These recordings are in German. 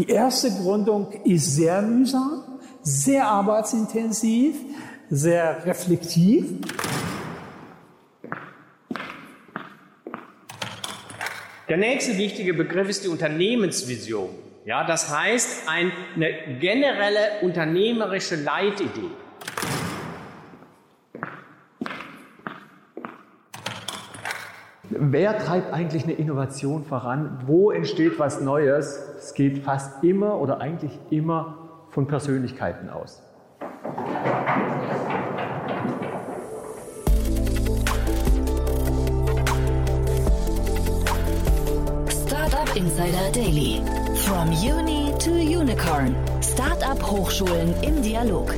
Die erste Gründung ist sehr mühsam, sehr arbeitsintensiv, sehr reflektiv. Der nächste wichtige Begriff ist die Unternehmensvision. Ja, das heißt eine generelle unternehmerische Leitidee. Wer treibt eigentlich eine Innovation voran? Wo entsteht was Neues? Es geht fast immer oder eigentlich immer von Persönlichkeiten aus. Startup Insider Daily. From Uni to Unicorn. Startup Hochschulen im Dialog.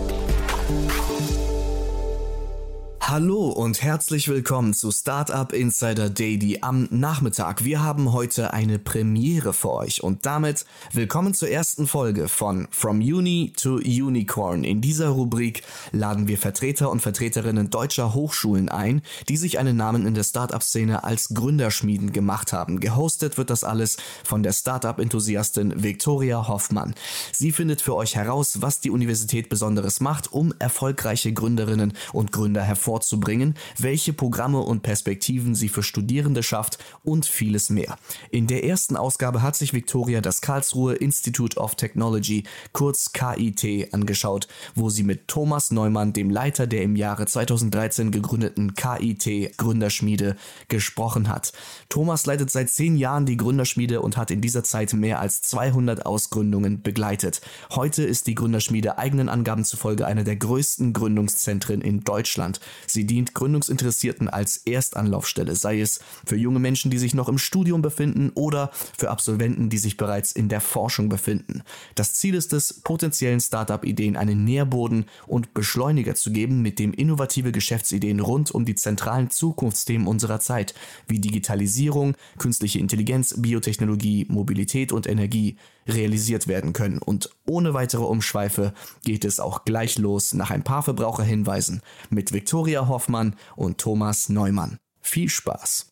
Hallo und herzlich willkommen zu Startup Insider Daily am Nachmittag. Wir haben heute eine Premiere für euch und damit willkommen zur ersten Folge von From Uni to Unicorn. In dieser Rubrik laden wir Vertreter und Vertreterinnen deutscher Hochschulen ein, die sich einen Namen in der Startup-Szene als Gründerschmieden gemacht haben. Gehostet wird das alles von der Startup-Enthusiastin Viktoria Hoffmann. Sie findet für euch heraus, was die Universität Besonderes macht, um erfolgreiche Gründerinnen und Gründer hervorzuheben vorzubringen, welche Programme und Perspektiven sie für Studierende schafft und vieles mehr. In der ersten Ausgabe hat sich Victoria das Karlsruhe Institute of Technology, kurz KIT, angeschaut, wo sie mit Thomas Neumann, dem Leiter der im Jahre 2013 gegründeten KIT Gründerschmiede, gesprochen hat. Thomas leitet seit zehn Jahren die Gründerschmiede und hat in dieser Zeit mehr als 200 Ausgründungen begleitet. Heute ist die Gründerschmiede eigenen Angaben zufolge eine der größten Gründungszentren in Deutschland. Sie dient Gründungsinteressierten als Erstanlaufstelle, sei es für junge Menschen, die sich noch im Studium befinden oder für Absolventen, die sich bereits in der Forschung befinden. Das Ziel ist es, potenziellen Startup-Ideen einen Nährboden und Beschleuniger zu geben, mit dem innovative Geschäftsideen rund um die zentralen Zukunftsthemen unserer Zeit, wie Digitalisierung, künstliche Intelligenz, Biotechnologie, Mobilität und Energie, realisiert werden können. Und ohne weitere Umschweife geht es auch gleich los nach ein paar Verbraucherhinweisen mit Viktoria Hoffmann und Thomas Neumann. Viel Spaß!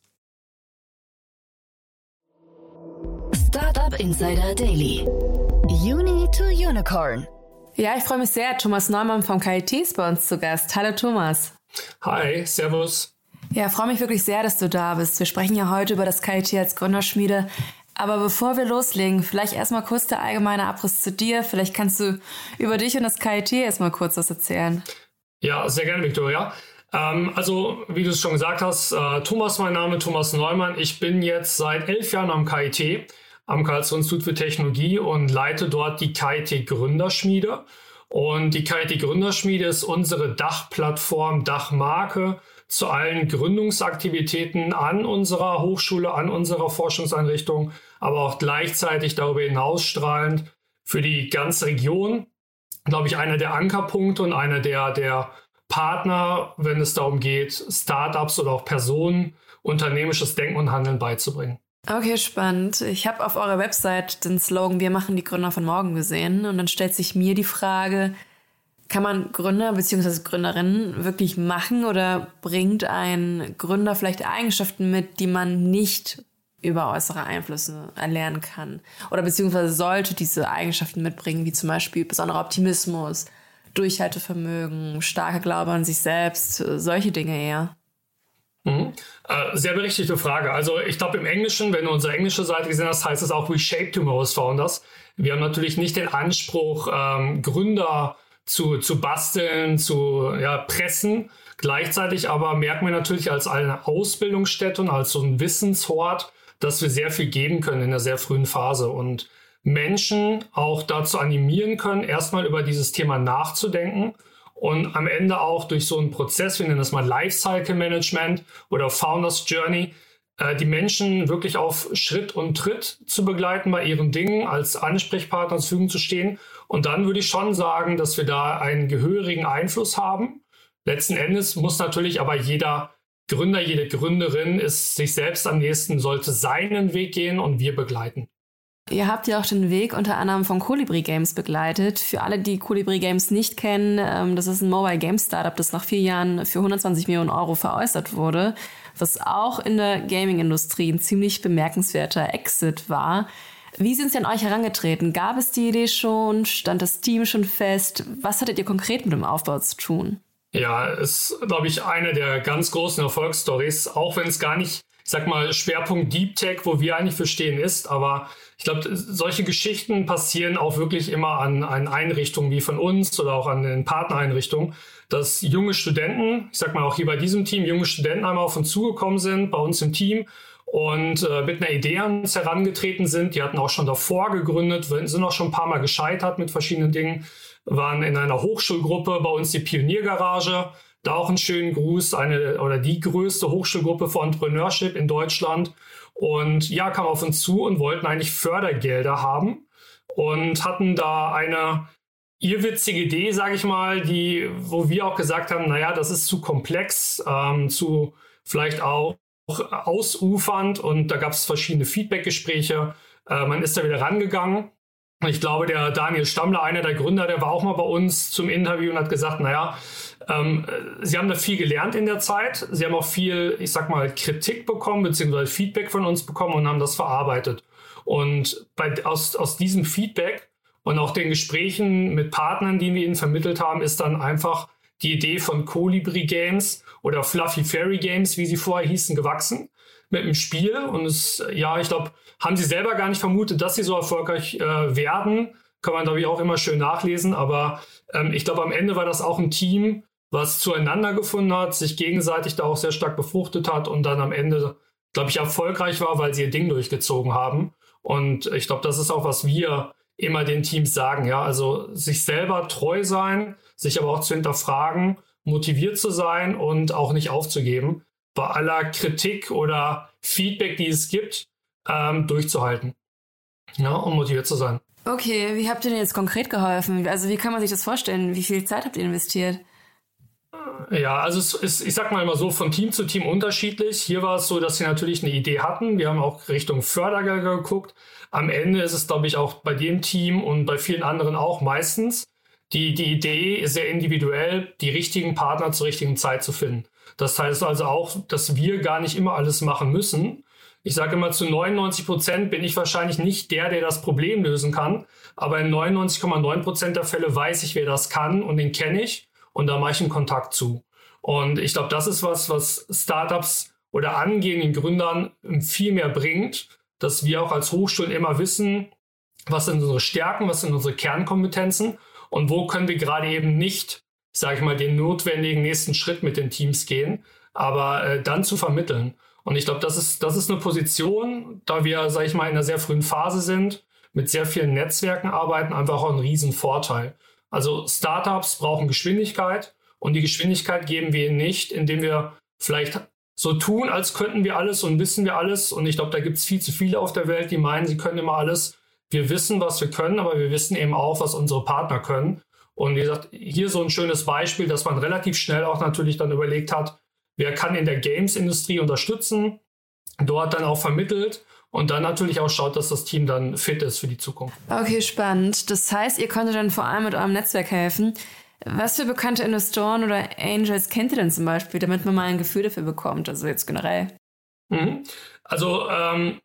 Startup Insider Daily. Uni to Unicorn. Ja, ich freue mich sehr. Thomas Neumann vom KIT ist bei uns zu Gast. Hallo Thomas. Hi, Servus. Ja, freue mich wirklich sehr, dass du da bist. Wir sprechen ja heute über das KIT als Gründerschmiede. Aber bevor wir loslegen, vielleicht erstmal kurz der allgemeine Abriss zu dir. Vielleicht kannst du über dich und das KIT erstmal kurz was erzählen. Ja, sehr gerne, Victoria. Ähm, also, wie du es schon gesagt hast, äh, Thomas, mein Name, Thomas Neumann. Ich bin jetzt seit elf Jahren am KIT, am Karlsruhe Institut für Technologie und leite dort die KIT Gründerschmiede. Und die KIT Gründerschmiede ist unsere Dachplattform, Dachmarke zu allen Gründungsaktivitäten an unserer Hochschule, an unserer Forschungseinrichtung, aber auch gleichzeitig darüber hinaus strahlend für die ganze Region, glaube ich, einer der Ankerpunkte und einer der, der Partner, wenn es darum geht, Startups oder auch Personen unternehmisches Denken und Handeln beizubringen. Okay, spannend. Ich habe auf eurer Website den Slogan Wir machen die Gründer von morgen gesehen und dann stellt sich mir die Frage, kann man Gründer bzw. Gründerinnen wirklich machen oder bringt ein Gründer vielleicht Eigenschaften mit, die man nicht über äußere Einflüsse erlernen kann? Oder beziehungsweise sollte diese Eigenschaften mitbringen, wie zum Beispiel besonderer Optimismus, Durchhaltevermögen, starker Glaube an sich selbst, solche Dinge eher? Mhm. Äh, sehr berechtigte Frage. Also ich glaube im Englischen, wenn du unsere englische Seite gesehen hast, heißt es auch We Shape Tomorrow's Founders. Wir haben natürlich nicht den Anspruch, ähm, Gründer zu, zu basteln, zu ja, pressen. Gleichzeitig aber merken wir natürlich als eine Ausbildungsstätte und als so ein Wissenshort, dass wir sehr viel geben können in der sehr frühen Phase und Menschen auch dazu animieren können, erstmal über dieses Thema nachzudenken und am Ende auch durch so einen Prozess, wir nennen das mal Lifecycle Management oder Founders Journey, äh, die Menschen wirklich auf Schritt und Tritt zu begleiten bei ihren Dingen, als Ansprechpartner zur Verfügung zu stehen. Und dann würde ich schon sagen, dass wir da einen gehörigen Einfluss haben. Letzten Endes muss natürlich aber jeder Gründer, jede Gründerin ist sich selbst am nächsten, sollte seinen Weg gehen und wir begleiten. Ihr habt ja auch den Weg unter anderem von Colibri Games begleitet. Für alle, die Colibri Games nicht kennen, ähm, das ist ein Mobile Game Startup, das nach vier Jahren für 120 Millionen Euro veräußert wurde was auch in der Gaming-Industrie ein ziemlich bemerkenswerter Exit war. Wie sind Sie an euch herangetreten? Gab es die Idee schon? Stand das Team schon fest? Was hattet ihr konkret mit dem Aufbau zu tun? Ja, ist, glaube ich, eine der ganz großen Erfolgsstories, auch wenn es gar nicht, ich sag mal, Schwerpunkt Deep Tech, wo wir eigentlich für stehen, ist. Aber ich glaube, solche Geschichten passieren auch wirklich immer an, an Einrichtungen wie von uns oder auch an den Partnereinrichtungen, dass junge Studenten, ich sag mal auch hier bei diesem Team, junge Studenten einmal auf uns zugekommen sind, bei uns im Team und äh, mit einer Idee an uns herangetreten sind. Die hatten auch schon davor gegründet, sind auch schon ein paar Mal gescheitert mit verschiedenen Dingen, waren in einer Hochschulgruppe bei uns die Pioniergarage. Da auch einen schönen Gruß, eine oder die größte Hochschulgruppe für Entrepreneurship in Deutschland. Und ja, kam auf uns zu und wollten eigentlich Fördergelder haben und hatten da eine irrwitzige Idee, sage ich mal, die, wo wir auch gesagt haben, naja, das ist zu komplex, ähm, zu vielleicht auch ausufernd und da gab es verschiedene Feedbackgespräche. Äh, man ist da wieder rangegangen. Ich glaube, der Daniel Stammler, einer der Gründer, der war auch mal bei uns zum Interview und hat gesagt, naja, ähm, sie haben da viel gelernt in der Zeit. Sie haben auch viel, ich sag mal, Kritik bekommen, beziehungsweise Feedback von uns bekommen und haben das verarbeitet. Und bei, aus, aus diesem Feedback und auch den Gesprächen mit Partnern, die wir ihnen vermittelt haben, ist dann einfach die Idee von Colibri Games oder Fluffy Fairy Games, wie sie vorher hießen, gewachsen mit dem Spiel. Und es, ja, ich glaube, haben sie selber gar nicht vermutet, dass sie so erfolgreich äh, werden. Kann man, glaube ich, auch immer schön nachlesen. Aber ähm, ich glaube, am Ende war das auch ein Team, was zueinander gefunden hat, sich gegenseitig da auch sehr stark befruchtet hat und dann am Ende, glaube ich, erfolgreich war, weil sie ihr Ding durchgezogen haben. Und ich glaube, das ist auch, was wir immer den Teams sagen. Ja, also sich selber treu sein, sich aber auch zu hinterfragen, motiviert zu sein und auch nicht aufzugeben, bei aller Kritik oder Feedback, die es gibt, ähm, durchzuhalten. Ja, und motiviert zu sein. Okay, wie habt ihr denn jetzt konkret geholfen? Also wie kann man sich das vorstellen? Wie viel Zeit habt ihr investiert? Ja, also es ist, ich sag mal immer so, von Team zu Team unterschiedlich. Hier war es so, dass sie natürlich eine Idee hatten. Wir haben auch Richtung Fördergelder geguckt. Am Ende ist es, glaube ich, auch bei dem Team und bei vielen anderen auch meistens die, die Idee sehr individuell, die richtigen Partner zur richtigen Zeit zu finden. Das heißt also auch, dass wir gar nicht immer alles machen müssen. Ich sage immer, zu 99 Prozent bin ich wahrscheinlich nicht der, der das Problem lösen kann. Aber in 99,9 Prozent der Fälle weiß ich, wer das kann und den kenne ich und da mache ich einen Kontakt zu. Und ich glaube, das ist was, was Startups oder angehenden Gründern viel mehr bringt, dass wir auch als Hochschulen immer wissen, was sind unsere Stärken, was sind unsere Kernkompetenzen und wo können wir gerade eben nicht, sage ich mal, den notwendigen nächsten Schritt mit den Teams gehen, aber äh, dann zu vermitteln. Und ich glaube, das ist, das ist eine Position, da wir, sage ich mal, in einer sehr frühen Phase sind, mit sehr vielen Netzwerken arbeiten, einfach auch ein Riesenvorteil. Also Startups brauchen Geschwindigkeit und die Geschwindigkeit geben wir ihnen nicht, indem wir vielleicht so tun, als könnten wir alles und wissen wir alles. Und ich glaube, da gibt es viel zu viele auf der Welt, die meinen, sie können immer alles wir wissen, was wir können, aber wir wissen eben auch, was unsere Partner können. Und wie gesagt, hier so ein schönes Beispiel, dass man relativ schnell auch natürlich dann überlegt hat, wer kann in der Games-Industrie unterstützen, dort dann auch vermittelt und dann natürlich auch schaut, dass das Team dann fit ist für die Zukunft. Okay, spannend. Das heißt, ihr konntet dann vor allem mit eurem Netzwerk helfen. Was für bekannte Investoren oder Angels kennt ihr denn zum Beispiel, damit man mal ein Gefühl dafür bekommt, also jetzt generell? Mhm. Also ähm,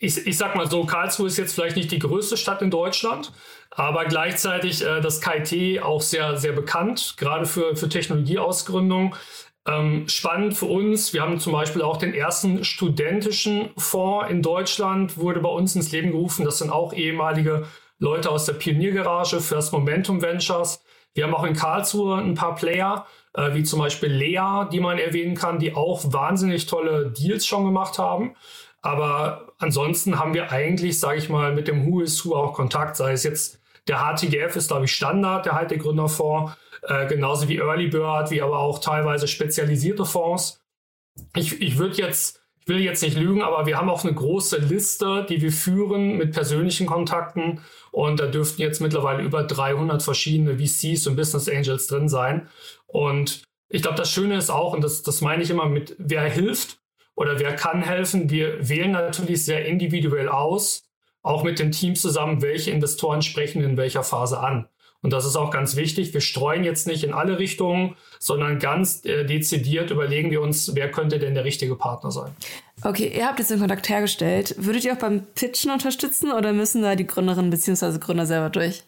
ich, ich sag mal so, Karlsruhe ist jetzt vielleicht nicht die größte Stadt in Deutschland, aber gleichzeitig äh, das KIT auch sehr, sehr bekannt, gerade für, für Technologieausgründung. Ähm, spannend für uns, wir haben zum Beispiel auch den ersten studentischen Fonds in Deutschland, wurde bei uns ins Leben gerufen. Das sind auch ehemalige Leute aus der Pioniergarage, First Momentum Ventures. Wir haben auch in Karlsruhe ein paar Player, äh, wie zum Beispiel Lea, die man erwähnen kann, die auch wahnsinnig tolle Deals schon gemacht haben. Aber ansonsten haben wir eigentlich, sage ich mal, mit dem Who is Who auch Kontakt, sei es jetzt der HTGF ist, glaube ich, Standard, der halt der Gründerfonds, äh, genauso wie Early Bird, wie aber auch teilweise spezialisierte Fonds. Ich, ich würde jetzt, ich will jetzt nicht lügen, aber wir haben auch eine große Liste, die wir führen mit persönlichen Kontakten und da dürften jetzt mittlerweile über 300 verschiedene VCs und Business Angels drin sein. Und ich glaube, das Schöne ist auch, und das, das meine ich immer mit, wer hilft, oder wer kann helfen. Wir wählen natürlich sehr individuell aus, auch mit dem Team zusammen, welche Investoren sprechen in welcher Phase an. Und das ist auch ganz wichtig. Wir streuen jetzt nicht in alle Richtungen, sondern ganz äh, dezidiert überlegen wir uns, wer könnte denn der richtige Partner sein. Okay, ihr habt jetzt den Kontakt hergestellt. Würdet ihr auch beim Pitchen unterstützen oder müssen da die Gründerinnen bzw. Gründer selber durch?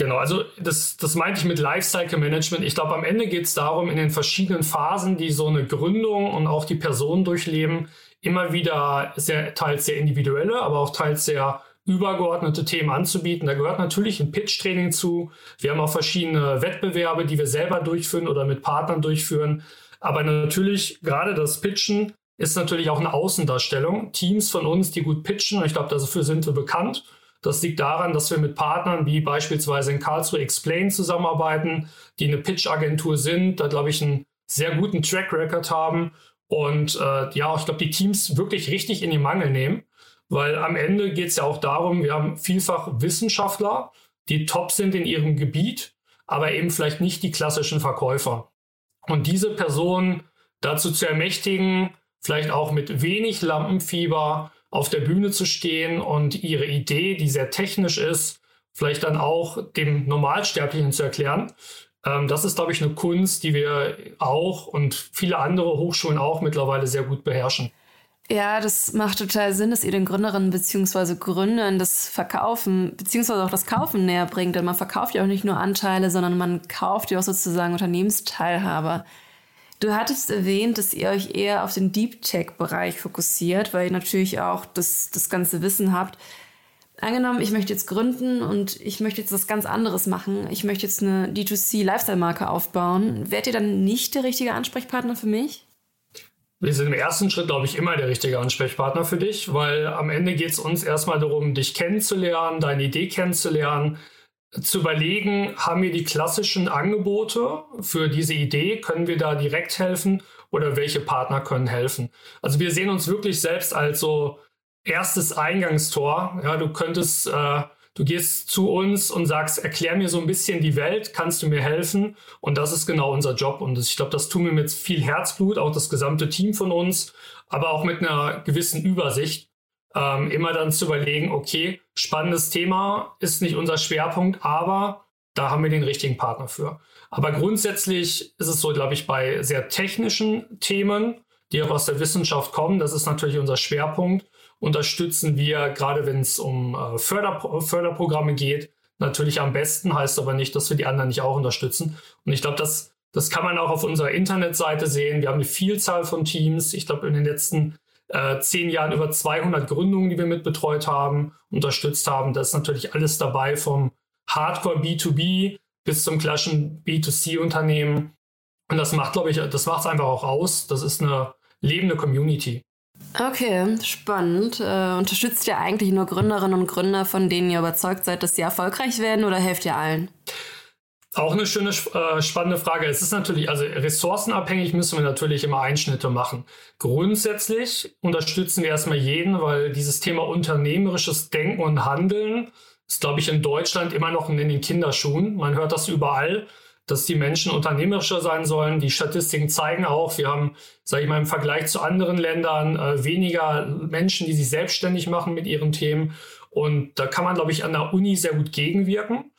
Genau, also das, das meinte ich mit Lifecycle Management. Ich glaube, am Ende geht es darum, in den verschiedenen Phasen, die so eine Gründung und auch die Personen durchleben, immer wieder sehr, teils sehr individuelle, aber auch teils sehr übergeordnete Themen anzubieten. Da gehört natürlich ein Pitch-Training zu. Wir haben auch verschiedene Wettbewerbe, die wir selber durchführen oder mit Partnern durchführen. Aber natürlich, gerade das Pitchen ist natürlich auch eine Außendarstellung. Teams von uns, die gut pitchen, ich glaube, dafür sind wir bekannt. Das liegt daran, dass wir mit Partnern wie beispielsweise in Karlsruhe Explain zusammenarbeiten, die eine Pitch-Agentur sind, da glaube ich einen sehr guten Track Record haben und äh, ja, ich glaube, die Teams wirklich richtig in die Mangel nehmen, weil am Ende geht es ja auch darum, wir haben vielfach Wissenschaftler, die top sind in ihrem Gebiet, aber eben vielleicht nicht die klassischen Verkäufer. Und diese Personen dazu zu ermächtigen, vielleicht auch mit wenig Lampenfieber auf der Bühne zu stehen und ihre Idee, die sehr technisch ist, vielleicht dann auch dem Normalsterblichen zu erklären. Ähm, das ist, glaube ich, eine Kunst, die wir auch und viele andere Hochschulen auch mittlerweile sehr gut beherrschen. Ja, das macht total Sinn, dass ihr den Gründerinnen bzw. Gründern das Verkaufen bzw. auch das Kaufen näher bringt. Denn man verkauft ja auch nicht nur Anteile, sondern man kauft ja auch sozusagen Unternehmensteilhaber. Du hattest erwähnt, dass ihr euch eher auf den Deep Tech-Bereich fokussiert, weil ihr natürlich auch das, das ganze Wissen habt. Angenommen, ich möchte jetzt gründen und ich möchte jetzt was ganz anderes machen. Ich möchte jetzt eine D2C-Lifestyle-Marke aufbauen. Wärt ihr dann nicht der richtige Ansprechpartner für mich? Wir sind im ersten Schritt, glaube ich, immer der richtige Ansprechpartner für dich, weil am Ende geht es uns erstmal darum, dich kennenzulernen, deine Idee kennenzulernen, zu überlegen, haben wir die klassischen Angebote für diese Idee? Können wir da direkt helfen oder welche Partner können helfen? Also wir sehen uns wirklich selbst als so erstes Eingangstor. Ja, du könntest, äh, du gehst zu uns und sagst, erklär mir so ein bisschen die Welt, kannst du mir helfen? Und das ist genau unser Job. Und ich glaube, das tun wir mit viel Herzblut, auch das gesamte Team von uns, aber auch mit einer gewissen Übersicht ähm, immer dann zu überlegen, okay, spannendes Thema ist nicht unser Schwerpunkt, aber da haben wir den richtigen Partner für. Aber grundsätzlich ist es so, glaube ich, bei sehr technischen Themen, die auch aus der Wissenschaft kommen, das ist natürlich unser Schwerpunkt, unterstützen wir, gerade wenn es um äh, Förder Förderprogramme geht, natürlich am besten, heißt aber nicht, dass wir die anderen nicht auch unterstützen. Und ich glaube, das, das kann man auch auf unserer Internetseite sehen. Wir haben eine Vielzahl von Teams. Ich glaube, in den letzten äh, zehn Jahren über 200 Gründungen, die wir mitbetreut haben, unterstützt haben. Da ist natürlich alles dabei vom Hardcore B2B bis zum klassischen B2C-Unternehmen. Und das macht, glaube ich, das macht es einfach auch aus. Das ist eine lebende Community. Okay, spannend. Äh, unterstützt ihr eigentlich nur Gründerinnen und Gründer, von denen ihr überzeugt seid, dass sie erfolgreich werden oder helft ihr allen? Auch eine schöne, äh, spannende Frage. Es ist natürlich, also ressourcenabhängig müssen wir natürlich immer Einschnitte machen. Grundsätzlich unterstützen wir erstmal jeden, weil dieses Thema unternehmerisches Denken und Handeln ist, glaube ich, in Deutschland immer noch in den Kinderschuhen. Man hört das überall, dass die Menschen unternehmerischer sein sollen. Die Statistiken zeigen auch, wir haben, sage ich mal, im Vergleich zu anderen Ländern äh, weniger Menschen, die sich selbstständig machen mit ihren Themen. Und da kann man, glaube ich, an der Uni sehr gut gegenwirken.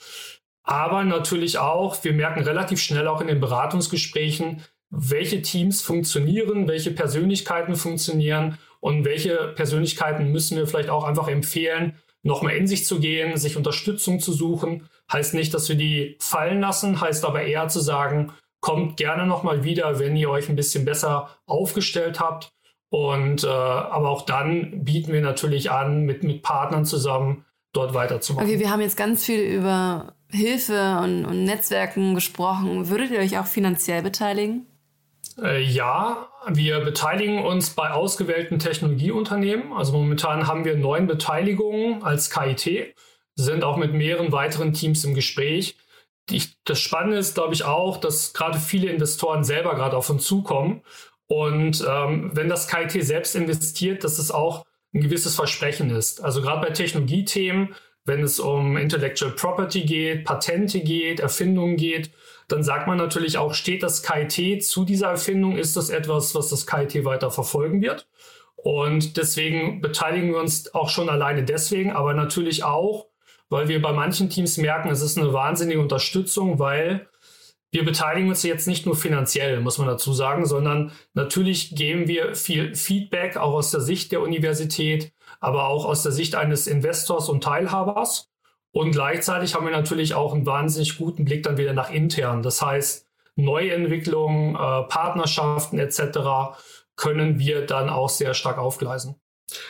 Aber natürlich auch, wir merken relativ schnell auch in den Beratungsgesprächen, welche Teams funktionieren, welche Persönlichkeiten funktionieren und welche Persönlichkeiten müssen wir vielleicht auch einfach empfehlen, nochmal in sich zu gehen, sich Unterstützung zu suchen. Heißt nicht, dass wir die fallen lassen, heißt aber eher zu sagen, kommt gerne nochmal wieder, wenn ihr euch ein bisschen besser aufgestellt habt. Und äh, aber auch dann bieten wir natürlich an, mit, mit Partnern zusammen dort weiterzumachen. Okay, wir haben jetzt ganz viel über Hilfe und, und Netzwerken gesprochen. Würdet ihr euch auch finanziell beteiligen? Äh, ja, wir beteiligen uns bei ausgewählten Technologieunternehmen. Also momentan haben wir neun Beteiligungen als KIT, sind auch mit mehreren weiteren Teams im Gespräch. Die, das Spannende ist, glaube ich, auch, dass gerade viele Investoren selber gerade auf uns zukommen. Und ähm, wenn das KIT selbst investiert, dass es auch ein gewisses Versprechen ist. Also gerade bei Technologiethemen wenn es um Intellectual Property geht, Patente geht, Erfindungen geht, dann sagt man natürlich auch, steht das KIT zu dieser Erfindung, ist das etwas, was das KIT weiter verfolgen wird. Und deswegen beteiligen wir uns auch schon alleine deswegen, aber natürlich auch, weil wir bei manchen Teams merken, es ist eine wahnsinnige Unterstützung, weil wir beteiligen uns jetzt nicht nur finanziell, muss man dazu sagen, sondern natürlich geben wir viel Feedback auch aus der Sicht der Universität, aber auch aus der Sicht eines Investors und Teilhabers. Und gleichzeitig haben wir natürlich auch einen wahnsinnig guten Blick dann wieder nach intern. Das heißt, Neuentwicklungen, äh, Partnerschaften etc. können wir dann auch sehr stark aufgleisen.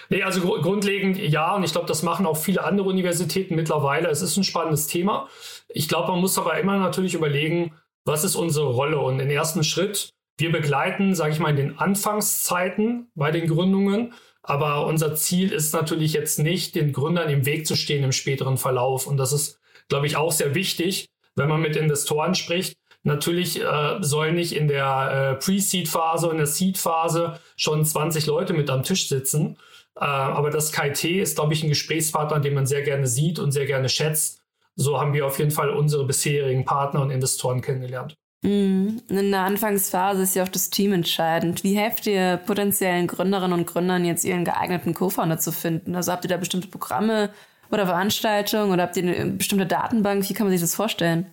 Nee, also gr grundlegend ja, und ich glaube, das machen auch viele andere Universitäten mittlerweile. Es ist ein spannendes Thema. Ich glaube, man muss aber immer natürlich überlegen, was ist unsere Rolle? Und im ersten Schritt, wir begleiten, sage ich mal, in den Anfangszeiten bei den Gründungen. Aber unser Ziel ist natürlich jetzt nicht, den Gründern im Weg zu stehen im späteren Verlauf. Und das ist, glaube ich, auch sehr wichtig, wenn man mit Investoren spricht. Natürlich äh, sollen nicht in der äh, Pre-Seed-Phase und der Seed-Phase schon 20 Leute mit am Tisch sitzen. Äh, aber das KIT ist, glaube ich, ein Gesprächspartner, den man sehr gerne sieht und sehr gerne schätzt so haben wir auf jeden Fall unsere bisherigen Partner und Investoren kennengelernt. Mhm. In der Anfangsphase ist ja auch das Team entscheidend. Wie helft ihr potenziellen Gründerinnen und Gründern jetzt ihren geeigneten Co-Founder zu finden? Also habt ihr da bestimmte Programme oder Veranstaltungen oder habt ihr eine bestimmte Datenbank? Wie kann man sich das vorstellen?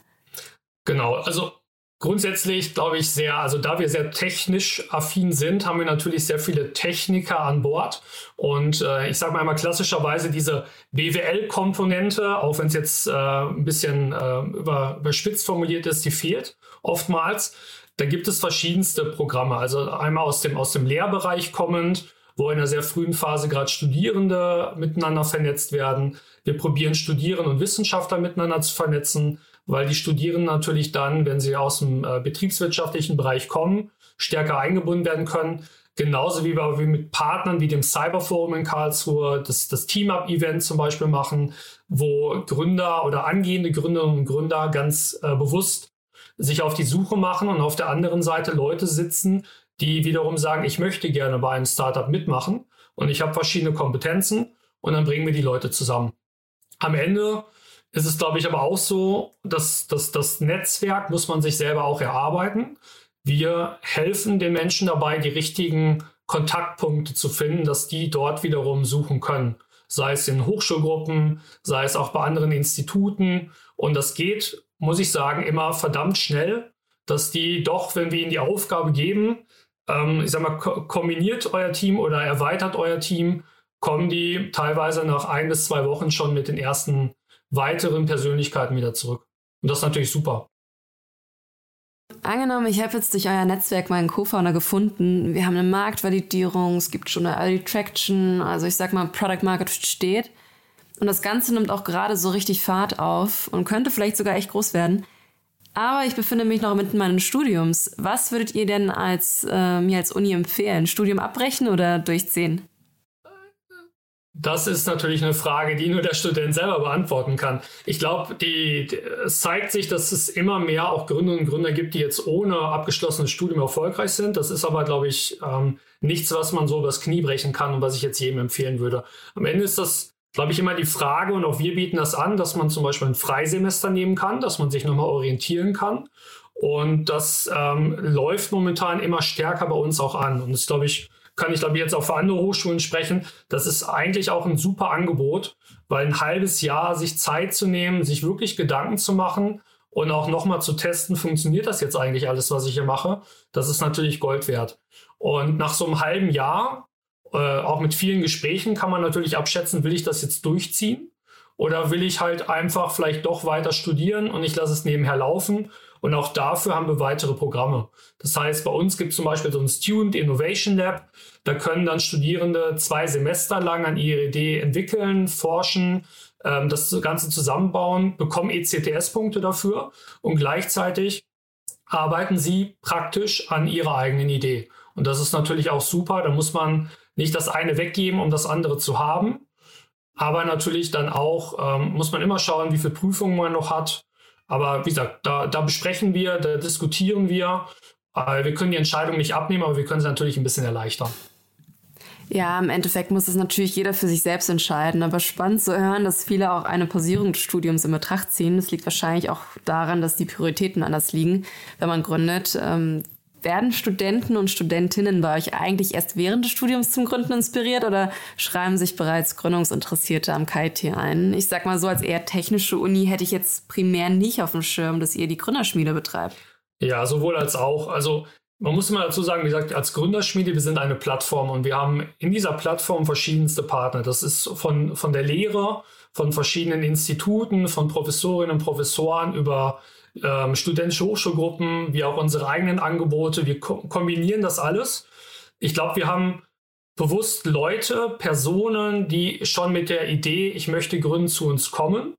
Genau, also Grundsätzlich glaube ich sehr, also da wir sehr technisch affin sind, haben wir natürlich sehr viele Techniker an Bord. Und äh, ich sage mal einmal klassischerweise diese BWL-Komponente, auch wenn es jetzt äh, ein bisschen äh, über, überspitzt formuliert ist, die fehlt oftmals. Da gibt es verschiedenste Programme. Also einmal aus dem, aus dem Lehrbereich kommend, wo in einer sehr frühen Phase gerade Studierende miteinander vernetzt werden. Wir probieren Studierende und Wissenschaftler miteinander zu vernetzen weil die Studierenden natürlich dann, wenn sie aus dem äh, betriebswirtschaftlichen Bereich kommen, stärker eingebunden werden können. Genauso wie wir mit Partnern wie dem Cyberforum in Karlsruhe das, das Team-Up-Event zum Beispiel machen, wo Gründer oder angehende Gründerinnen und Gründer ganz äh, bewusst sich auf die Suche machen und auf der anderen Seite Leute sitzen, die wiederum sagen, ich möchte gerne bei einem Startup mitmachen und ich habe verschiedene Kompetenzen und dann bringen wir die Leute zusammen. Am Ende ist es, glaube ich, aber auch so, dass, dass das Netzwerk muss man sich selber auch erarbeiten. Wir helfen den Menschen dabei, die richtigen Kontaktpunkte zu finden, dass die dort wiederum suchen können. Sei es in Hochschulgruppen, sei es auch bei anderen Instituten. Und das geht, muss ich sagen, immer verdammt schnell, dass die doch, wenn wir ihnen die Aufgabe geben, ähm, ich sag mal, kombiniert euer Team oder erweitert euer Team, kommen die teilweise nach ein bis zwei Wochen schon mit den ersten weiteren Persönlichkeiten wieder zurück. Und das ist natürlich super. Angenommen, ich habe jetzt durch euer Netzwerk meinen Co-Founder gefunden. Wir haben eine Marktvalidierung, es gibt schon eine Early Traction, also ich sag mal, Product Market steht. Und das Ganze nimmt auch gerade so richtig Fahrt auf und könnte vielleicht sogar echt groß werden. Aber ich befinde mich noch mitten meines Studiums. Was würdet ihr denn als, äh, mir als Uni empfehlen? Studium abbrechen oder durchziehen? Das ist natürlich eine Frage, die nur der Student selber beantworten kann. Ich glaube, die, es zeigt sich, dass es immer mehr auch Gründerinnen und Gründer gibt, die jetzt ohne abgeschlossenes Studium erfolgreich sind. Das ist aber, glaube ich, ähm, nichts, was man so übers Knie brechen kann und was ich jetzt jedem empfehlen würde. Am Ende ist das, glaube ich, immer die Frage, und auch wir bieten das an, dass man zum Beispiel ein Freisemester nehmen kann, dass man sich nochmal orientieren kann. Und das ähm, läuft momentan immer stärker bei uns auch an. Und das glaube ich, kann ich glaube ich jetzt auch für andere Hochschulen sprechen. Das ist eigentlich auch ein super Angebot, weil ein halbes Jahr sich Zeit zu nehmen, sich wirklich Gedanken zu machen und auch nochmal zu testen, funktioniert das jetzt eigentlich alles, was ich hier mache, das ist natürlich Gold wert. Und nach so einem halben Jahr, äh, auch mit vielen Gesprächen, kann man natürlich abschätzen, will ich das jetzt durchziehen oder will ich halt einfach vielleicht doch weiter studieren und ich lasse es nebenher laufen und auch dafür haben wir weitere Programme. Das heißt, bei uns gibt es zum Beispiel so ein Student Innovation Lab. Da können dann Studierende zwei Semester lang an ihre Idee entwickeln, forschen, ähm, das Ganze zusammenbauen, bekommen ECTS-Punkte dafür und gleichzeitig arbeiten sie praktisch an ihrer eigenen Idee. Und das ist natürlich auch super. Da muss man nicht das eine weggeben, um das andere zu haben. Aber natürlich dann auch ähm, muss man immer schauen, wie viele Prüfungen man noch hat aber wie gesagt, da, da besprechen wir, da diskutieren wir. Äh, wir können die Entscheidung nicht abnehmen, aber wir können sie natürlich ein bisschen erleichtern. Ja, im Endeffekt muss es natürlich jeder für sich selbst entscheiden. Aber spannend zu hören, dass viele auch eine Pausierung des Studiums in Betracht ziehen. Das liegt wahrscheinlich auch daran, dass die Prioritäten anders liegen, wenn man gründet. Ähm, werden Studenten und Studentinnen bei euch eigentlich erst während des Studiums zum Gründen inspiriert oder schreiben sich bereits Gründungsinteressierte am KIT ein? Ich sag mal so, als eher technische Uni hätte ich jetzt primär nicht auf dem Schirm, dass ihr die Gründerschmiede betreibt. Ja, sowohl als auch. Also man muss immer dazu sagen, wie gesagt, als Gründerschmiede, wir sind eine Plattform und wir haben in dieser Plattform verschiedenste Partner. Das ist von, von der Lehre, von verschiedenen Instituten, von Professorinnen und Professoren über ähm, studentische Hochschulgruppen, wie auch unsere eigenen Angebote. Wir ko kombinieren das alles. Ich glaube, wir haben bewusst Leute, Personen, die schon mit der Idee, ich möchte gründen, zu uns kommen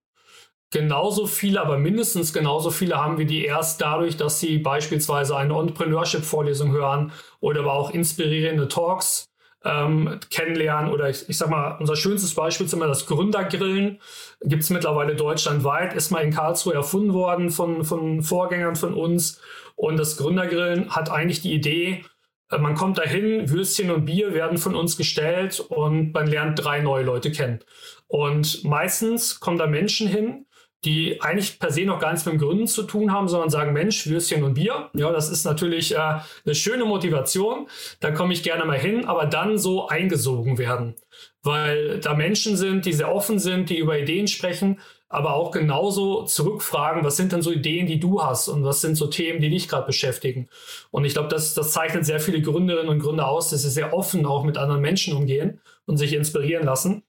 genauso viele, aber mindestens genauso viele haben wir die erst dadurch, dass sie beispielsweise eine Entrepreneurship-Vorlesung hören oder aber auch inspirierende Talks ähm, kennenlernen. Oder ich, ich sag mal, unser schönstes Beispiel ist immer das Gründergrillen. Gibt es mittlerweile deutschlandweit, ist mal in Karlsruhe erfunden worden von, von Vorgängern von uns. Und das Gründergrillen hat eigentlich die Idee, äh, man kommt dahin, Würstchen und Bier werden von uns gestellt und man lernt drei neue Leute kennen. Und meistens kommen da Menschen hin, die eigentlich per se noch gar nichts mit dem Gründen zu tun haben, sondern sagen, Mensch, Würstchen und Bier. Ja, das ist natürlich äh, eine schöne Motivation. Da komme ich gerne mal hin, aber dann so eingesogen werden. Weil da Menschen sind, die sehr offen sind, die über Ideen sprechen, aber auch genauso zurückfragen, was sind denn so Ideen, die du hast und was sind so Themen, die dich gerade beschäftigen. Und ich glaube, das, das zeichnet sehr viele Gründerinnen und Gründer aus, dass sie sehr offen auch mit anderen Menschen umgehen und sich inspirieren lassen.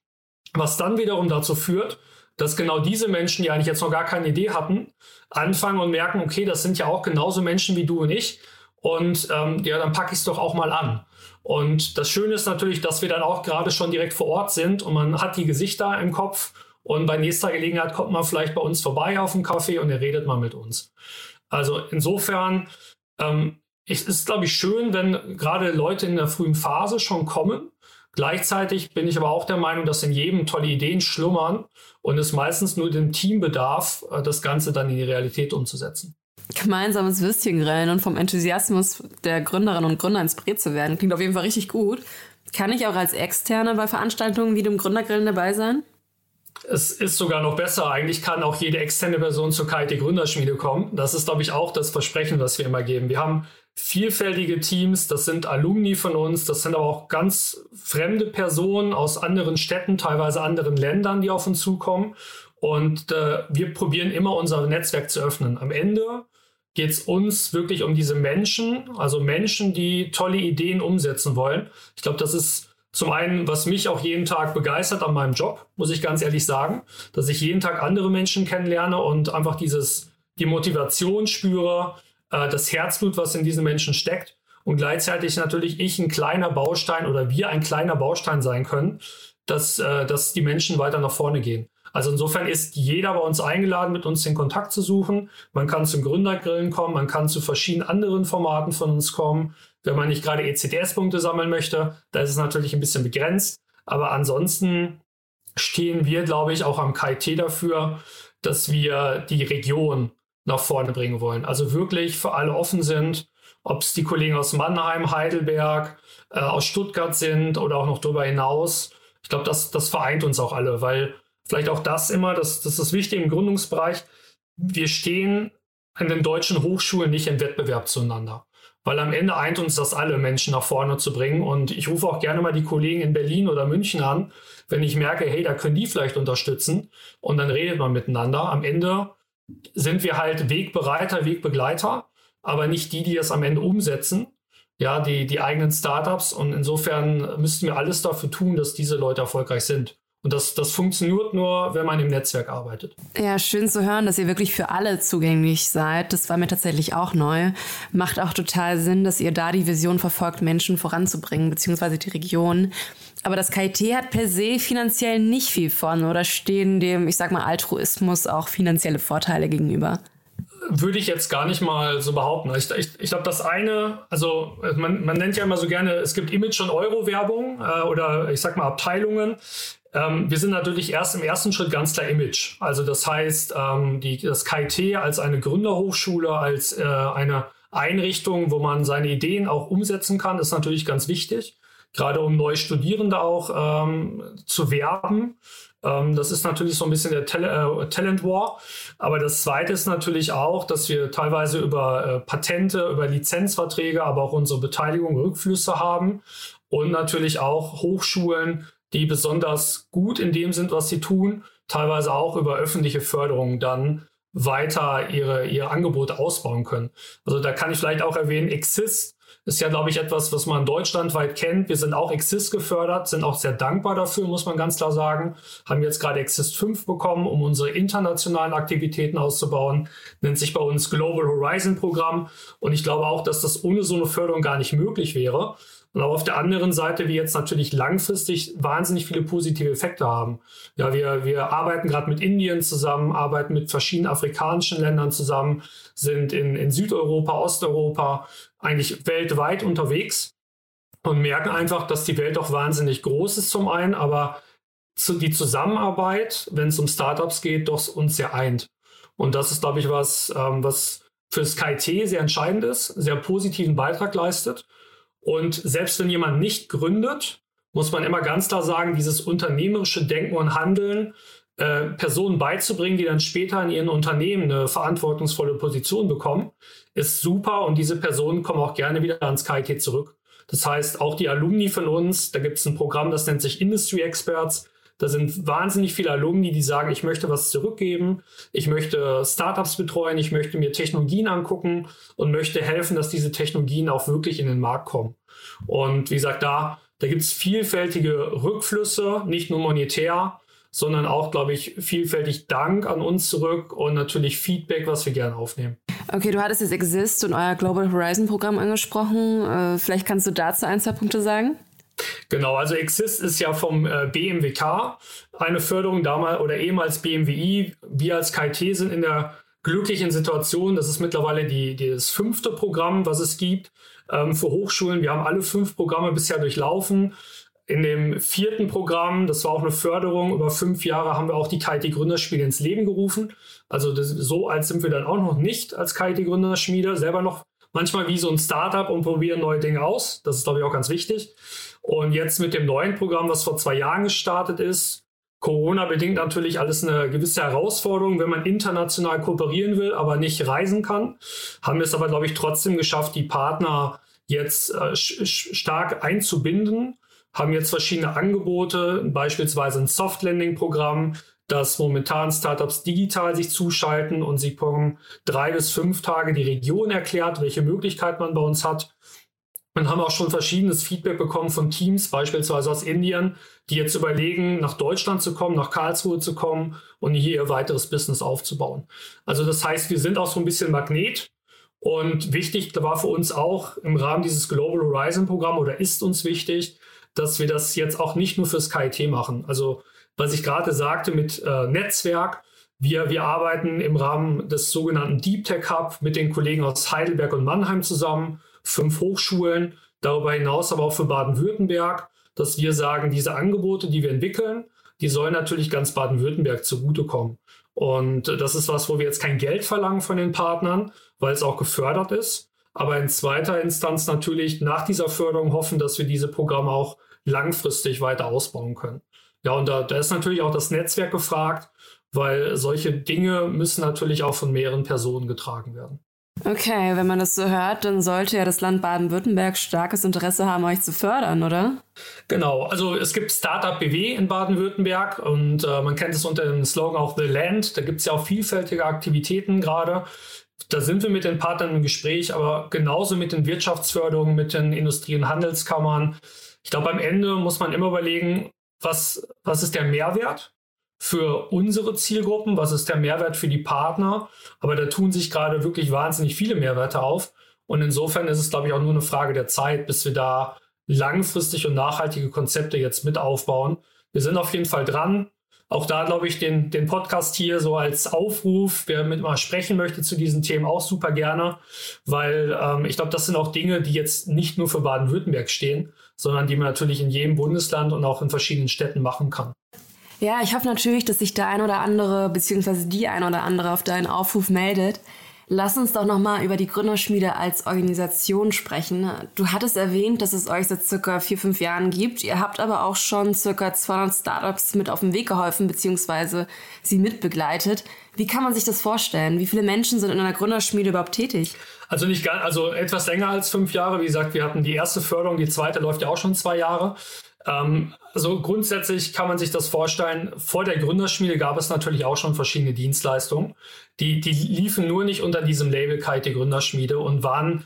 Was dann wiederum dazu führt, dass genau diese Menschen, die eigentlich jetzt noch gar keine Idee hatten, anfangen und merken, okay, das sind ja auch genauso Menschen wie du und ich. Und ähm, ja, dann packe ich es doch auch mal an. Und das Schöne ist natürlich, dass wir dann auch gerade schon direkt vor Ort sind und man hat die Gesichter im Kopf und bei nächster Gelegenheit kommt man vielleicht bei uns vorbei auf dem Café und er redet mal mit uns. Also insofern ähm, es ist, glaube ich, schön, wenn gerade Leute in der frühen Phase schon kommen Gleichzeitig bin ich aber auch der Meinung, dass in jedem tolle Ideen schlummern und es meistens nur dem Team bedarf, äh, das Ganze dann in die Realität umzusetzen. Gemeinsames Würstchengrillen und vom Enthusiasmus der Gründerinnen und Gründer inspiriert zu werden, klingt auf jeden Fall richtig gut. Kann ich auch als Externe bei Veranstaltungen wie dem Gründergrillen dabei sein? Es ist sogar noch besser. Eigentlich kann auch jede externe Person zur KIT Gründerschmiede kommen. Das ist, glaube ich, auch das Versprechen, was wir immer geben. Wir haben vielfältige Teams, das sind Alumni von uns, das sind aber auch ganz fremde Personen aus anderen Städten, teilweise anderen Ländern, die auf uns zukommen. Und äh, wir probieren immer unser Netzwerk zu öffnen. Am Ende geht es uns wirklich um diese Menschen, also Menschen, die tolle Ideen umsetzen wollen. Ich glaube, das ist zum einen, was mich auch jeden Tag begeistert an meinem Job, muss ich ganz ehrlich sagen, dass ich jeden Tag andere Menschen kennenlerne und einfach dieses, die Motivation spüre, äh, das Herzblut, was in diesen Menschen steckt und gleichzeitig natürlich ich ein kleiner Baustein oder wir ein kleiner Baustein sein können, dass, äh, dass die Menschen weiter nach vorne gehen. Also insofern ist jeder bei uns eingeladen, mit uns den Kontakt zu suchen. Man kann zum Gründergrillen kommen, man kann zu verschiedenen anderen Formaten von uns kommen. Wenn man nicht gerade ECDS-Punkte sammeln möchte, da ist es natürlich ein bisschen begrenzt. Aber ansonsten stehen wir, glaube ich, auch am KIT dafür, dass wir die Region nach vorne bringen wollen. Also wirklich für alle offen sind, ob es die Kollegen aus Mannheim, Heidelberg, äh, aus Stuttgart sind oder auch noch darüber hinaus. Ich glaube, das, das vereint uns auch alle, weil vielleicht auch das immer, das, das ist das Wichtige im Gründungsbereich, wir stehen an den deutschen Hochschulen nicht im Wettbewerb zueinander. Weil am Ende eint uns das alle, Menschen nach vorne zu bringen. Und ich rufe auch gerne mal die Kollegen in Berlin oder München an, wenn ich merke, hey, da können die vielleicht unterstützen. Und dann redet man miteinander. Am Ende sind wir halt Wegbereiter, Wegbegleiter, aber nicht die, die es am Ende umsetzen. Ja, die, die eigenen Startups. Und insofern müssten wir alles dafür tun, dass diese Leute erfolgreich sind. Und das, das funktioniert nur, wenn man im Netzwerk arbeitet. Ja, schön zu hören, dass ihr wirklich für alle zugänglich seid. Das war mir tatsächlich auch neu. Macht auch total Sinn, dass ihr da die Vision verfolgt, Menschen voranzubringen, beziehungsweise die Region. Aber das KIT hat per se finanziell nicht viel von oder stehen dem, ich sag mal, Altruismus auch finanzielle Vorteile gegenüber? Würde ich jetzt gar nicht mal so behaupten. Ich, ich, ich glaube, das eine, also man, man nennt ja immer so gerne, es gibt Image- und Euro-Werbung äh, oder ich sag mal Abteilungen. Ähm, wir sind natürlich erst im ersten Schritt ganz klar Image. Also das heißt, ähm, die, das KIT als eine Gründerhochschule, als äh, eine Einrichtung, wo man seine Ideen auch umsetzen kann, ist natürlich ganz wichtig gerade um neue Studierende auch ähm, zu werben. Ähm, das ist natürlich so ein bisschen der Tal äh, Talent War. Aber das Zweite ist natürlich auch, dass wir teilweise über äh, Patente, über Lizenzverträge, aber auch unsere Beteiligung Rückflüsse haben und natürlich auch Hochschulen, die besonders gut in dem sind, was sie tun, teilweise auch über öffentliche Förderung dann weiter ihre, ihr Angebot ausbauen können. Also da kann ich vielleicht auch erwähnen, Exist ist ja, glaube ich, etwas, was man deutschlandweit kennt. Wir sind auch Exist gefördert, sind auch sehr dankbar dafür, muss man ganz klar sagen. Haben jetzt gerade Exist 5 bekommen, um unsere internationalen Aktivitäten auszubauen. Nennt sich bei uns Global Horizon Programm. Und ich glaube auch, dass das ohne so eine Förderung gar nicht möglich wäre. Und auch auf der anderen Seite wir jetzt natürlich langfristig wahnsinnig viele positive Effekte haben. Ja, wir, wir arbeiten gerade mit Indien zusammen, arbeiten mit verschiedenen afrikanischen Ländern zusammen, sind in, in Südeuropa, Osteuropa, eigentlich weltweit unterwegs und merken einfach, dass die Welt auch wahnsinnig groß ist zum einen, aber zu, die Zusammenarbeit, wenn es um Startups geht, doch uns sehr eint. Und das ist, glaube ich, was, ähm, was für das KIT sehr entscheidend ist, sehr positiven Beitrag leistet. Und selbst wenn jemand nicht gründet, muss man immer ganz klar sagen, dieses unternehmerische Denken und Handeln äh, Personen beizubringen, die dann später in ihren Unternehmen eine verantwortungsvolle Position bekommen, ist super und diese Personen kommen auch gerne wieder ans KIT zurück. Das heißt, auch die Alumni von uns, da gibt es ein Programm, das nennt sich Industry Experts. Da sind wahnsinnig viele Alumni, die sagen, ich möchte was zurückgeben, ich möchte Startups betreuen, ich möchte mir Technologien angucken und möchte helfen, dass diese Technologien auch wirklich in den Markt kommen. Und wie gesagt, da, da gibt es vielfältige Rückflüsse, nicht nur monetär, sondern auch, glaube ich, vielfältig Dank an uns zurück und natürlich Feedback, was wir gerne aufnehmen. Okay, du hattest jetzt Exist und euer Global Horizon Programm angesprochen. Äh, vielleicht kannst du dazu ein, zwei Punkte sagen? Genau, also Exist ist ja vom äh, BMWK eine Förderung damals oder ehemals BMWI. Wir als KIT sind in der glücklichen Situation, das ist mittlerweile die, die das fünfte Programm, was es gibt ähm, für Hochschulen. Wir haben alle fünf Programme bisher durchlaufen. In dem vierten Programm, das war auch eine Förderung, über fünf Jahre haben wir auch die KIT Gründerspiele ins Leben gerufen. Also das, so alt sind wir dann auch noch nicht als KIT Gründerschmiede, selber noch manchmal wie so ein Startup und probieren neue Dinge aus. Das ist, glaube ich, auch ganz wichtig. Und jetzt mit dem neuen Programm, was vor zwei Jahren gestartet ist, Corona bedingt natürlich alles eine gewisse Herausforderung, wenn man international kooperieren will, aber nicht reisen kann. Haben wir es aber, glaube ich, trotzdem geschafft, die Partner jetzt äh, stark einzubinden haben jetzt verschiedene Angebote, beispielsweise ein Soft-Landing-Programm, dass momentan Startups digital sich zuschalten und sie bekommen drei bis fünf Tage die Region erklärt, welche Möglichkeit man bei uns hat. Und haben auch schon verschiedenes Feedback bekommen von Teams, beispielsweise aus Indien, die jetzt überlegen, nach Deutschland zu kommen, nach Karlsruhe zu kommen und hier ihr weiteres Business aufzubauen. Also das heißt, wir sind auch so ein bisschen Magnet. Und wichtig war für uns auch im Rahmen dieses Global Horizon Programm oder ist uns wichtig, dass wir das jetzt auch nicht nur fürs KIT machen. Also was ich gerade sagte mit äh, Netzwerk, wir, wir arbeiten im Rahmen des sogenannten Deep Tech Hub mit den Kollegen aus Heidelberg und Mannheim zusammen, fünf Hochschulen, darüber hinaus aber auch für Baden-Württemberg, dass wir sagen, diese Angebote, die wir entwickeln, die sollen natürlich ganz Baden-Württemberg zugutekommen. Und das ist was, wo wir jetzt kein Geld verlangen von den Partnern, weil es auch gefördert ist, aber in zweiter Instanz natürlich nach dieser Förderung hoffen, dass wir diese Programme auch langfristig weiter ausbauen können. Ja, und da, da ist natürlich auch das Netzwerk gefragt, weil solche Dinge müssen natürlich auch von mehreren Personen getragen werden. Okay, wenn man das so hört, dann sollte ja das Land Baden-Württemberg starkes Interesse haben, euch zu fördern, oder? Genau, also es gibt Startup BW in Baden-Württemberg und äh, man kennt es unter dem Slogan auch The Land. Da gibt es ja auch vielfältige Aktivitäten gerade. Da sind wir mit den Partnern im Gespräch, aber genauso mit den Wirtschaftsförderungen, mit den Industrie- und Handelskammern. Ich glaube, am Ende muss man immer überlegen, was, was ist der Mehrwert für unsere Zielgruppen, was ist der Mehrwert für die Partner. Aber da tun sich gerade wirklich wahnsinnig viele Mehrwerte auf. Und insofern ist es, glaube ich, auch nur eine Frage der Zeit, bis wir da langfristig und nachhaltige Konzepte jetzt mit aufbauen. Wir sind auf jeden Fall dran auch da glaube ich den, den Podcast hier so als Aufruf, wer mit mal sprechen möchte zu diesen Themen, auch super gerne, weil ähm, ich glaube, das sind auch Dinge, die jetzt nicht nur für Baden-Württemberg stehen, sondern die man natürlich in jedem Bundesland und auch in verschiedenen Städten machen kann. Ja, ich hoffe natürlich, dass sich der ein oder andere beziehungsweise die ein oder andere auf deinen Aufruf meldet. Lass uns doch nochmal über die Gründerschmiede als Organisation sprechen. Du hattest erwähnt, dass es euch seit circa vier, fünf Jahren gibt. Ihr habt aber auch schon circa 200 Startups mit auf den Weg geholfen, beziehungsweise sie mitbegleitet. Wie kann man sich das vorstellen? Wie viele Menschen sind in einer Gründerschmiede überhaupt tätig? Also nicht ganz, also etwas länger als fünf Jahre. Wie gesagt, wir hatten die erste Förderung, die zweite läuft ja auch schon zwei Jahre. Ähm, also grundsätzlich kann man sich das vorstellen, vor der Gründerschmiede gab es natürlich auch schon verschiedene Dienstleistungen. Die, die liefen nur nicht unter diesem Label Kite Gründerschmiede und waren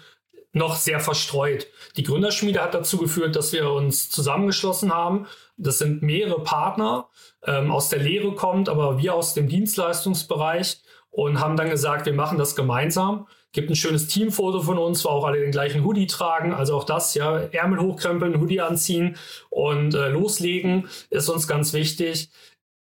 noch sehr verstreut. Die Gründerschmiede hat dazu geführt, dass wir uns zusammengeschlossen haben. Das sind mehrere Partner, ähm, aus der Lehre kommt, aber wir aus dem Dienstleistungsbereich und haben dann gesagt, wir machen das gemeinsam. Gibt ein schönes Teamfoto von uns, wo auch alle den gleichen Hoodie tragen. Also auch das, ja, Ärmel hochkrempeln, Hoodie anziehen und äh, loslegen ist uns ganz wichtig.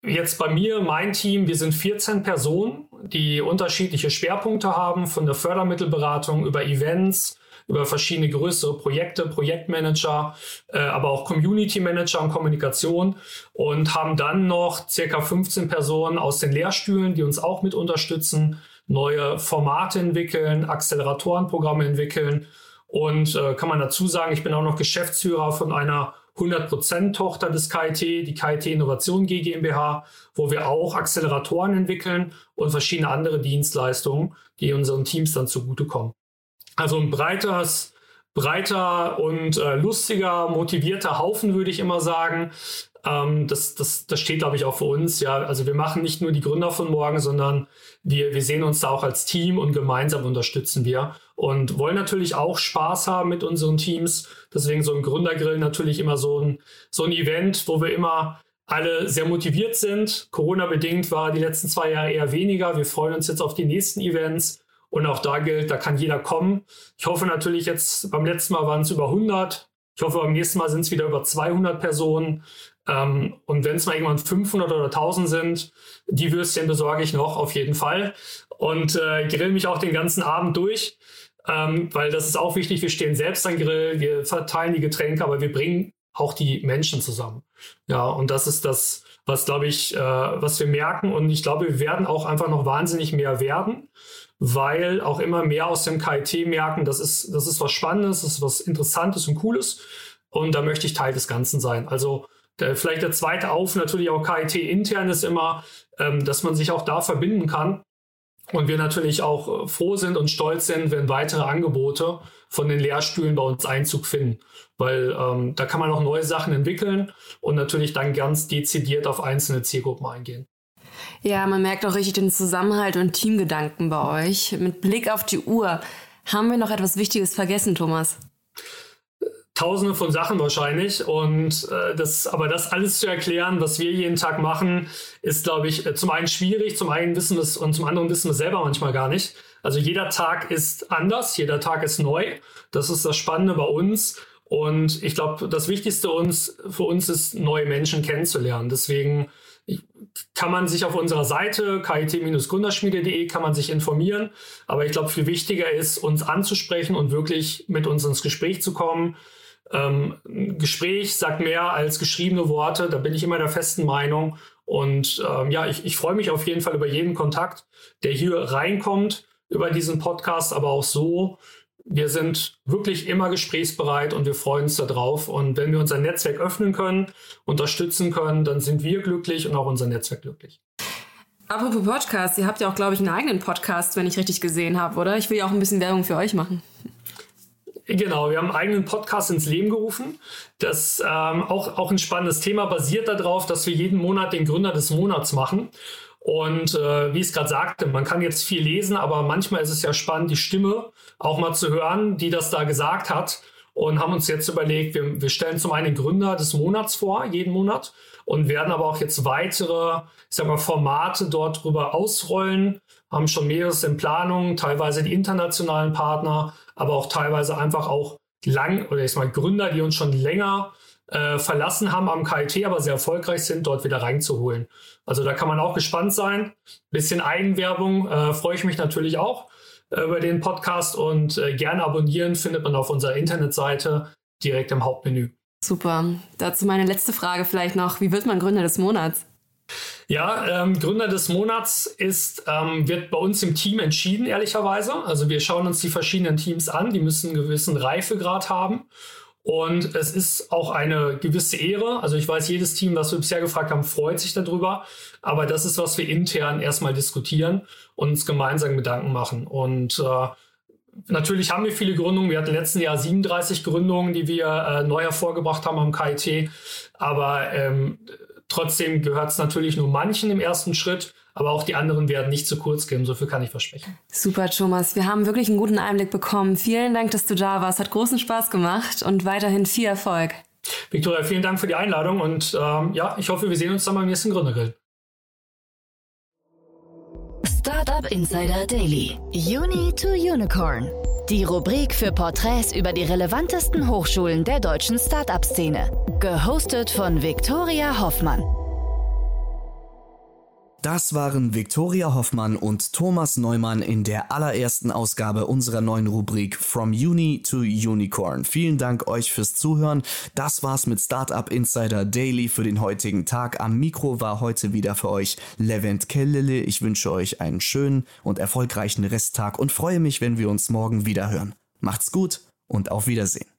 Jetzt bei mir, mein Team, wir sind 14 Personen, die unterschiedliche Schwerpunkte haben, von der Fördermittelberatung über Events, über verschiedene größere Projekte, Projektmanager, äh, aber auch Community Manager und Kommunikation und haben dann noch circa 15 Personen aus den Lehrstühlen, die uns auch mit unterstützen, neue Formate entwickeln, Acceleratorenprogramme entwickeln und äh, kann man dazu sagen, ich bin auch noch Geschäftsführer von einer 100% Tochter des KIT, die KIT Innovation GmbH, wo wir auch Acceleratoren entwickeln und verschiedene andere Dienstleistungen, die unseren Teams dann zugutekommen. Also ein breiteres, breiter und äh, lustiger, motivierter Haufen, würde ich immer sagen. Ähm, das, das, das steht, glaube ich, auch für uns. Ja, also wir machen nicht nur die Gründer von morgen, sondern wir, wir sehen uns da auch als Team und gemeinsam unterstützen wir und wollen natürlich auch Spaß haben mit unseren Teams. Deswegen so ein Gründergrill natürlich immer so ein, so ein Event, wo wir immer alle sehr motiviert sind. Corona-bedingt war die letzten zwei Jahre eher weniger. Wir freuen uns jetzt auf die nächsten Events. Und auch da gilt, da kann jeder kommen. Ich hoffe natürlich jetzt, beim letzten Mal waren es über 100. Ich hoffe, beim nächsten Mal sind es wieder über 200 Personen. Ähm, und wenn es mal irgendwann 500 oder 1000 sind, die Würstchen besorge ich noch auf jeden Fall. Und äh, grill mich auch den ganzen Abend durch, ähm, weil das ist auch wichtig. Wir stehen selbst am Grill, wir verteilen die Getränke, aber wir bringen auch die Menschen zusammen. Ja, und das ist das, was, glaube ich, äh, was wir merken. Und ich glaube, wir werden auch einfach noch wahnsinnig mehr werden weil auch immer mehr aus dem KIT merken, das ist, das ist was Spannendes, das ist was Interessantes und Cooles und da möchte ich Teil des Ganzen sein. Also der, vielleicht der zweite Auf, natürlich auch KIT intern ist immer, ähm, dass man sich auch da verbinden kann und wir natürlich auch äh, froh sind und stolz sind, wenn weitere Angebote von den Lehrstühlen bei uns Einzug finden, weil ähm, da kann man auch neue Sachen entwickeln und natürlich dann ganz dezidiert auf einzelne Zielgruppen eingehen. Ja, man merkt auch richtig den Zusammenhalt und Teamgedanken bei euch. Mit Blick auf die Uhr. Haben wir noch etwas Wichtiges vergessen, Thomas? Tausende von Sachen wahrscheinlich. Und äh, das, aber das alles zu erklären, was wir jeden Tag machen, ist, glaube ich, zum einen schwierig, zum einen wissen wir es und zum anderen wissen wir es selber manchmal gar nicht. Also jeder Tag ist anders, jeder Tag ist neu. Das ist das Spannende bei uns. Und ich glaube, das Wichtigste uns, für uns ist, neue Menschen kennenzulernen. Deswegen kann man sich auf unserer Seite kit-gründerschmiede.de kann man sich informieren. Aber ich glaube, viel wichtiger ist, uns anzusprechen und wirklich mit uns ins Gespräch zu kommen. Ähm, Gespräch sagt mehr als geschriebene Worte. Da bin ich immer der festen Meinung. Und ähm, ja, ich, ich freue mich auf jeden Fall über jeden Kontakt, der hier reinkommt über diesen Podcast, aber auch so wir sind wirklich immer gesprächsbereit und wir freuen uns darauf. Und wenn wir unser Netzwerk öffnen können, unterstützen können, dann sind wir glücklich und auch unser Netzwerk glücklich. Apropos Podcast, ihr habt ja auch, glaube ich, einen eigenen Podcast, wenn ich richtig gesehen habe, oder? Ich will ja auch ein bisschen Werbung für euch machen. Genau, wir haben einen eigenen Podcast ins Leben gerufen. Das ähm, auch, auch ein spannendes Thema basiert darauf, dass wir jeden Monat den Gründer des Monats machen. Und äh, wie ich es gerade sagte, man kann jetzt viel lesen, aber manchmal ist es ja spannend, die Stimme auch mal zu hören, die das da gesagt hat. Und haben uns jetzt überlegt, wir, wir stellen zum einen Gründer des Monats vor, jeden Monat, und werden aber auch jetzt weitere, ich sag mal, Formate dort drüber ausrollen, haben schon mehreres in Planung, teilweise die internationalen Partner, aber auch teilweise einfach auch lang, oder ich sag mal, Gründer, die uns schon länger äh, verlassen haben am KIT, aber sehr erfolgreich sind, dort wieder reinzuholen. Also da kann man auch gespannt sein. Bisschen Eigenwerbung äh, freue ich mich natürlich auch äh, über den Podcast und äh, gerne abonnieren findet man auf unserer Internetseite direkt im Hauptmenü. Super. Dazu meine letzte Frage vielleicht noch. Wie wird man Gründer des Monats? Ja, ähm, Gründer des Monats ist, ähm, wird bei uns im Team entschieden, ehrlicherweise. Also wir schauen uns die verschiedenen Teams an, die müssen einen gewissen Reifegrad haben. Und es ist auch eine gewisse Ehre. Also ich weiß, jedes Team, was wir bisher gefragt haben, freut sich darüber. Aber das ist, was wir intern erstmal diskutieren und uns gemeinsam Gedanken machen. Und äh, natürlich haben wir viele Gründungen. Wir hatten letzten Jahr 37 Gründungen, die wir äh, neu hervorgebracht haben am KIT. Aber ähm, trotzdem gehört es natürlich nur manchen im ersten Schritt. Aber auch die anderen werden nicht zu kurz gehen, so viel kann ich versprechen. Super, Thomas. Wir haben wirklich einen guten Einblick bekommen. Vielen Dank, dass du da warst. Hat großen Spaß gemacht und weiterhin viel Erfolg. Victoria, vielen Dank für die Einladung und ähm, ja, ich hoffe, wir sehen uns dann beim nächsten Gründergrill. Startup Insider Daily. Uni to Unicorn. Die Rubrik für Porträts über die relevantesten Hochschulen der deutschen Startup-Szene. Gehostet von Viktoria Hoffmann. Das waren Viktoria Hoffmann und Thomas Neumann in der allerersten Ausgabe unserer neuen Rubrik From Uni to Unicorn. Vielen Dank euch fürs Zuhören. Das war's mit Startup Insider Daily für den heutigen Tag. Am Mikro war heute wieder für euch Levent Kellele. Ich wünsche euch einen schönen und erfolgreichen Resttag und freue mich, wenn wir uns morgen wieder hören. Macht's gut und auf Wiedersehen.